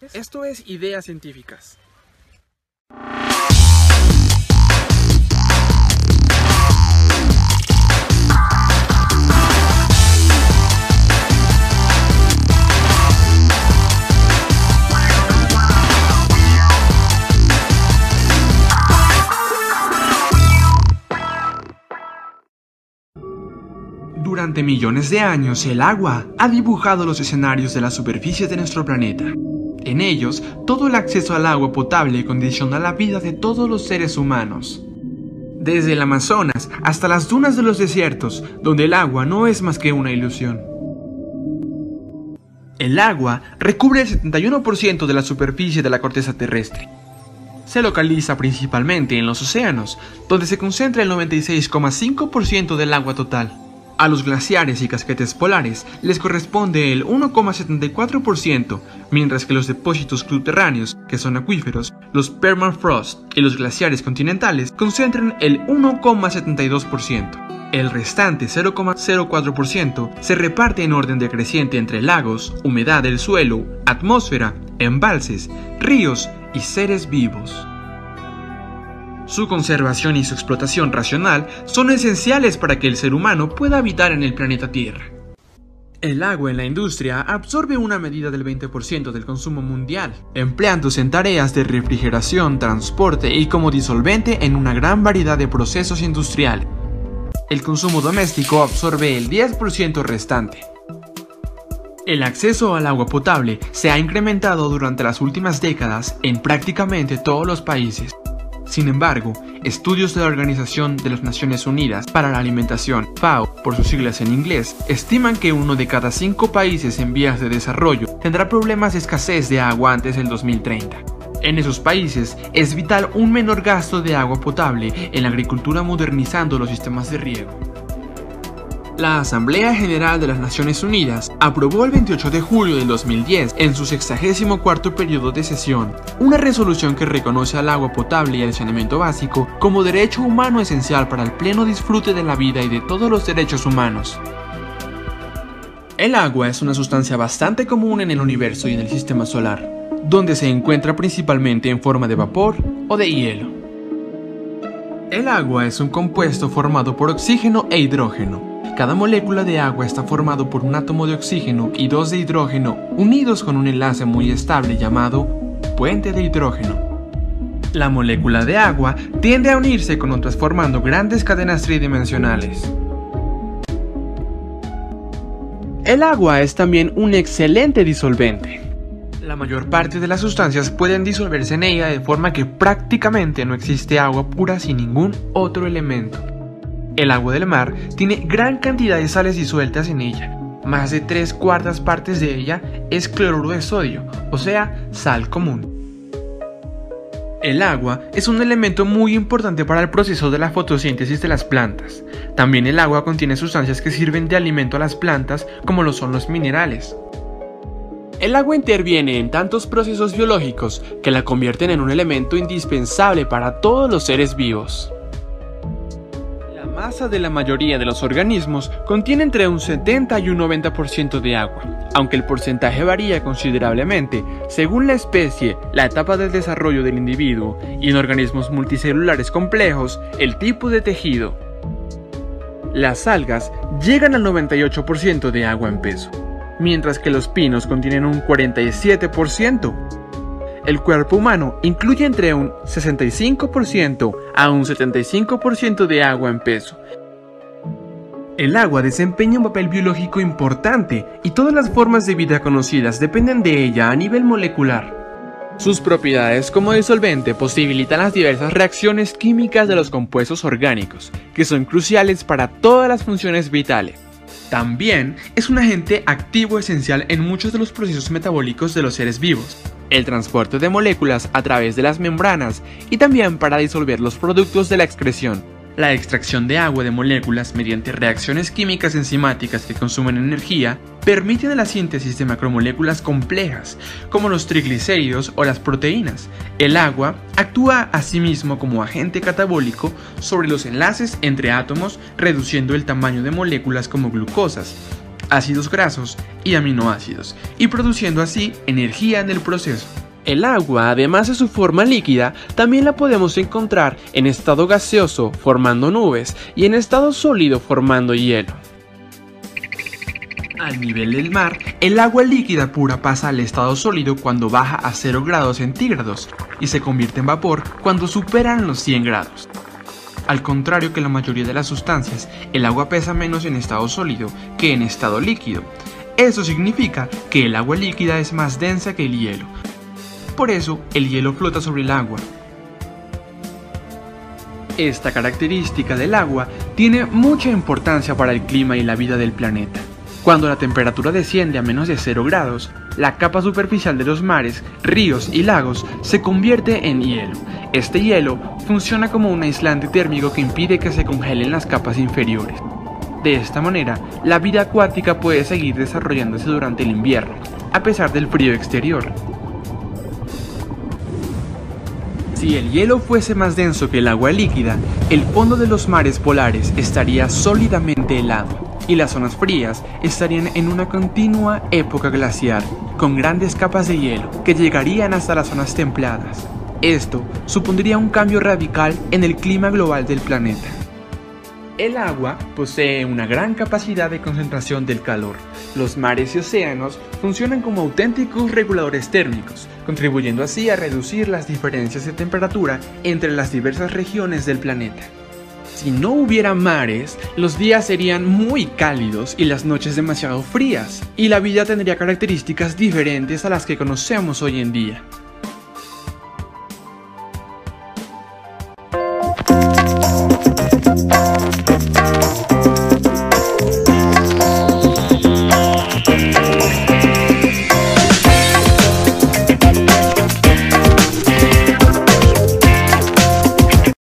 Esto es Ideas Científicas. Durante millones de años, el agua ha dibujado los escenarios de la superficie de nuestro planeta. En ellos, todo el acceso al agua potable condiciona la vida de todos los seres humanos. Desde el Amazonas hasta las dunas de los desiertos, donde el agua no es más que una ilusión. El agua recubre el 71% de la superficie de la corteza terrestre. Se localiza principalmente en los océanos, donde se concentra el 96,5% del agua total. A los glaciares y casquetes polares les corresponde el 1,74%, mientras que los depósitos subterráneos, que son acuíferos, los permafrost y los glaciares continentales concentran el 1,72%. El restante 0,04% se reparte en orden decreciente entre lagos, humedad del suelo, atmósfera, embalses, ríos y seres vivos. Su conservación y su explotación racional son esenciales para que el ser humano pueda habitar en el planeta Tierra. El agua en la industria absorbe una medida del 20% del consumo mundial, empleándose en tareas de refrigeración, transporte y como disolvente en una gran variedad de procesos industriales. El consumo doméstico absorbe el 10% restante. El acceso al agua potable se ha incrementado durante las últimas décadas en prácticamente todos los países. Sin embargo, estudios de la Organización de las Naciones Unidas para la Alimentación, FAO, por sus siglas en inglés, estiman que uno de cada cinco países en vías de desarrollo tendrá problemas de escasez de agua antes del 2030. En esos países es vital un menor gasto de agua potable en la agricultura modernizando los sistemas de riego. La Asamblea General de las Naciones Unidas aprobó el 28 de julio del 2010, en su 64 periodo de sesión, una resolución que reconoce al agua potable y al saneamiento básico como derecho humano esencial para el pleno disfrute de la vida y de todos los derechos humanos. El agua es una sustancia bastante común en el universo y en el sistema solar, donde se encuentra principalmente en forma de vapor o de hielo. El agua es un compuesto formado por oxígeno e hidrógeno, cada molécula de agua está formado por un átomo de oxígeno y dos de hidrógeno unidos con un enlace muy estable llamado puente de hidrógeno. La molécula de agua tiende a unirse con otras formando grandes cadenas tridimensionales. El agua es también un excelente disolvente. La mayor parte de las sustancias pueden disolverse en ella de forma que prácticamente no existe agua pura sin ningún otro elemento. El agua del mar tiene gran cantidad de sales disueltas en ella. Más de tres cuartas partes de ella es cloruro de sodio, o sea, sal común. El agua es un elemento muy importante para el proceso de la fotosíntesis de las plantas. También el agua contiene sustancias que sirven de alimento a las plantas, como lo son los minerales. El agua interviene en tantos procesos biológicos que la convierten en un elemento indispensable para todos los seres vivos masa de la mayoría de los organismos contiene entre un 70 y un 90% de agua, aunque el porcentaje varía considerablemente según la especie, la etapa del desarrollo del individuo y en organismos multicelulares complejos, el tipo de tejido. Las algas llegan al 98% de agua en peso, mientras que los pinos contienen un 47%. El cuerpo humano incluye entre un 65% a un 75% de agua en peso. El agua desempeña un papel biológico importante y todas las formas de vida conocidas dependen de ella a nivel molecular. Sus propiedades como disolvente posibilitan las diversas reacciones químicas de los compuestos orgánicos, que son cruciales para todas las funciones vitales. También es un agente activo esencial en muchos de los procesos metabólicos de los seres vivos, el transporte de moléculas a través de las membranas y también para disolver los productos de la excreción. La extracción de agua de moléculas mediante reacciones químicas enzimáticas que consumen energía permite la síntesis de macromoléculas complejas, como los triglicéridos o las proteínas. El agua actúa asimismo como agente catabólico sobre los enlaces entre átomos, reduciendo el tamaño de moléculas como glucosas, ácidos grasos y aminoácidos, y produciendo así energía en el proceso. El agua, además de su forma líquida, también la podemos encontrar en estado gaseoso formando nubes y en estado sólido formando hielo. Al nivel del mar, el agua líquida pura pasa al estado sólido cuando baja a 0 grados centígrados y se convierte en vapor cuando superan los 100 grados. Al contrario que la mayoría de las sustancias, el agua pesa menos en estado sólido que en estado líquido. Eso significa que el agua líquida es más densa que el hielo. Por eso, el hielo flota sobre el agua. Esta característica del agua tiene mucha importancia para el clima y la vida del planeta. Cuando la temperatura desciende a menos de 0 grados, la capa superficial de los mares, ríos y lagos se convierte en hielo. Este hielo funciona como un aislante térmico que impide que se congelen las capas inferiores. De esta manera, la vida acuática puede seguir desarrollándose durante el invierno, a pesar del frío exterior. Si el hielo fuese más denso que el agua líquida, el fondo de los mares polares estaría sólidamente helado y las zonas frías estarían en una continua época glacial, con grandes capas de hielo que llegarían hasta las zonas templadas. Esto supondría un cambio radical en el clima global del planeta. El agua posee una gran capacidad de concentración del calor. Los mares y océanos funcionan como auténticos reguladores térmicos, contribuyendo así a reducir las diferencias de temperatura entre las diversas regiones del planeta. Si no hubiera mares, los días serían muy cálidos y las noches demasiado frías, y la vida tendría características diferentes a las que conocemos hoy en día.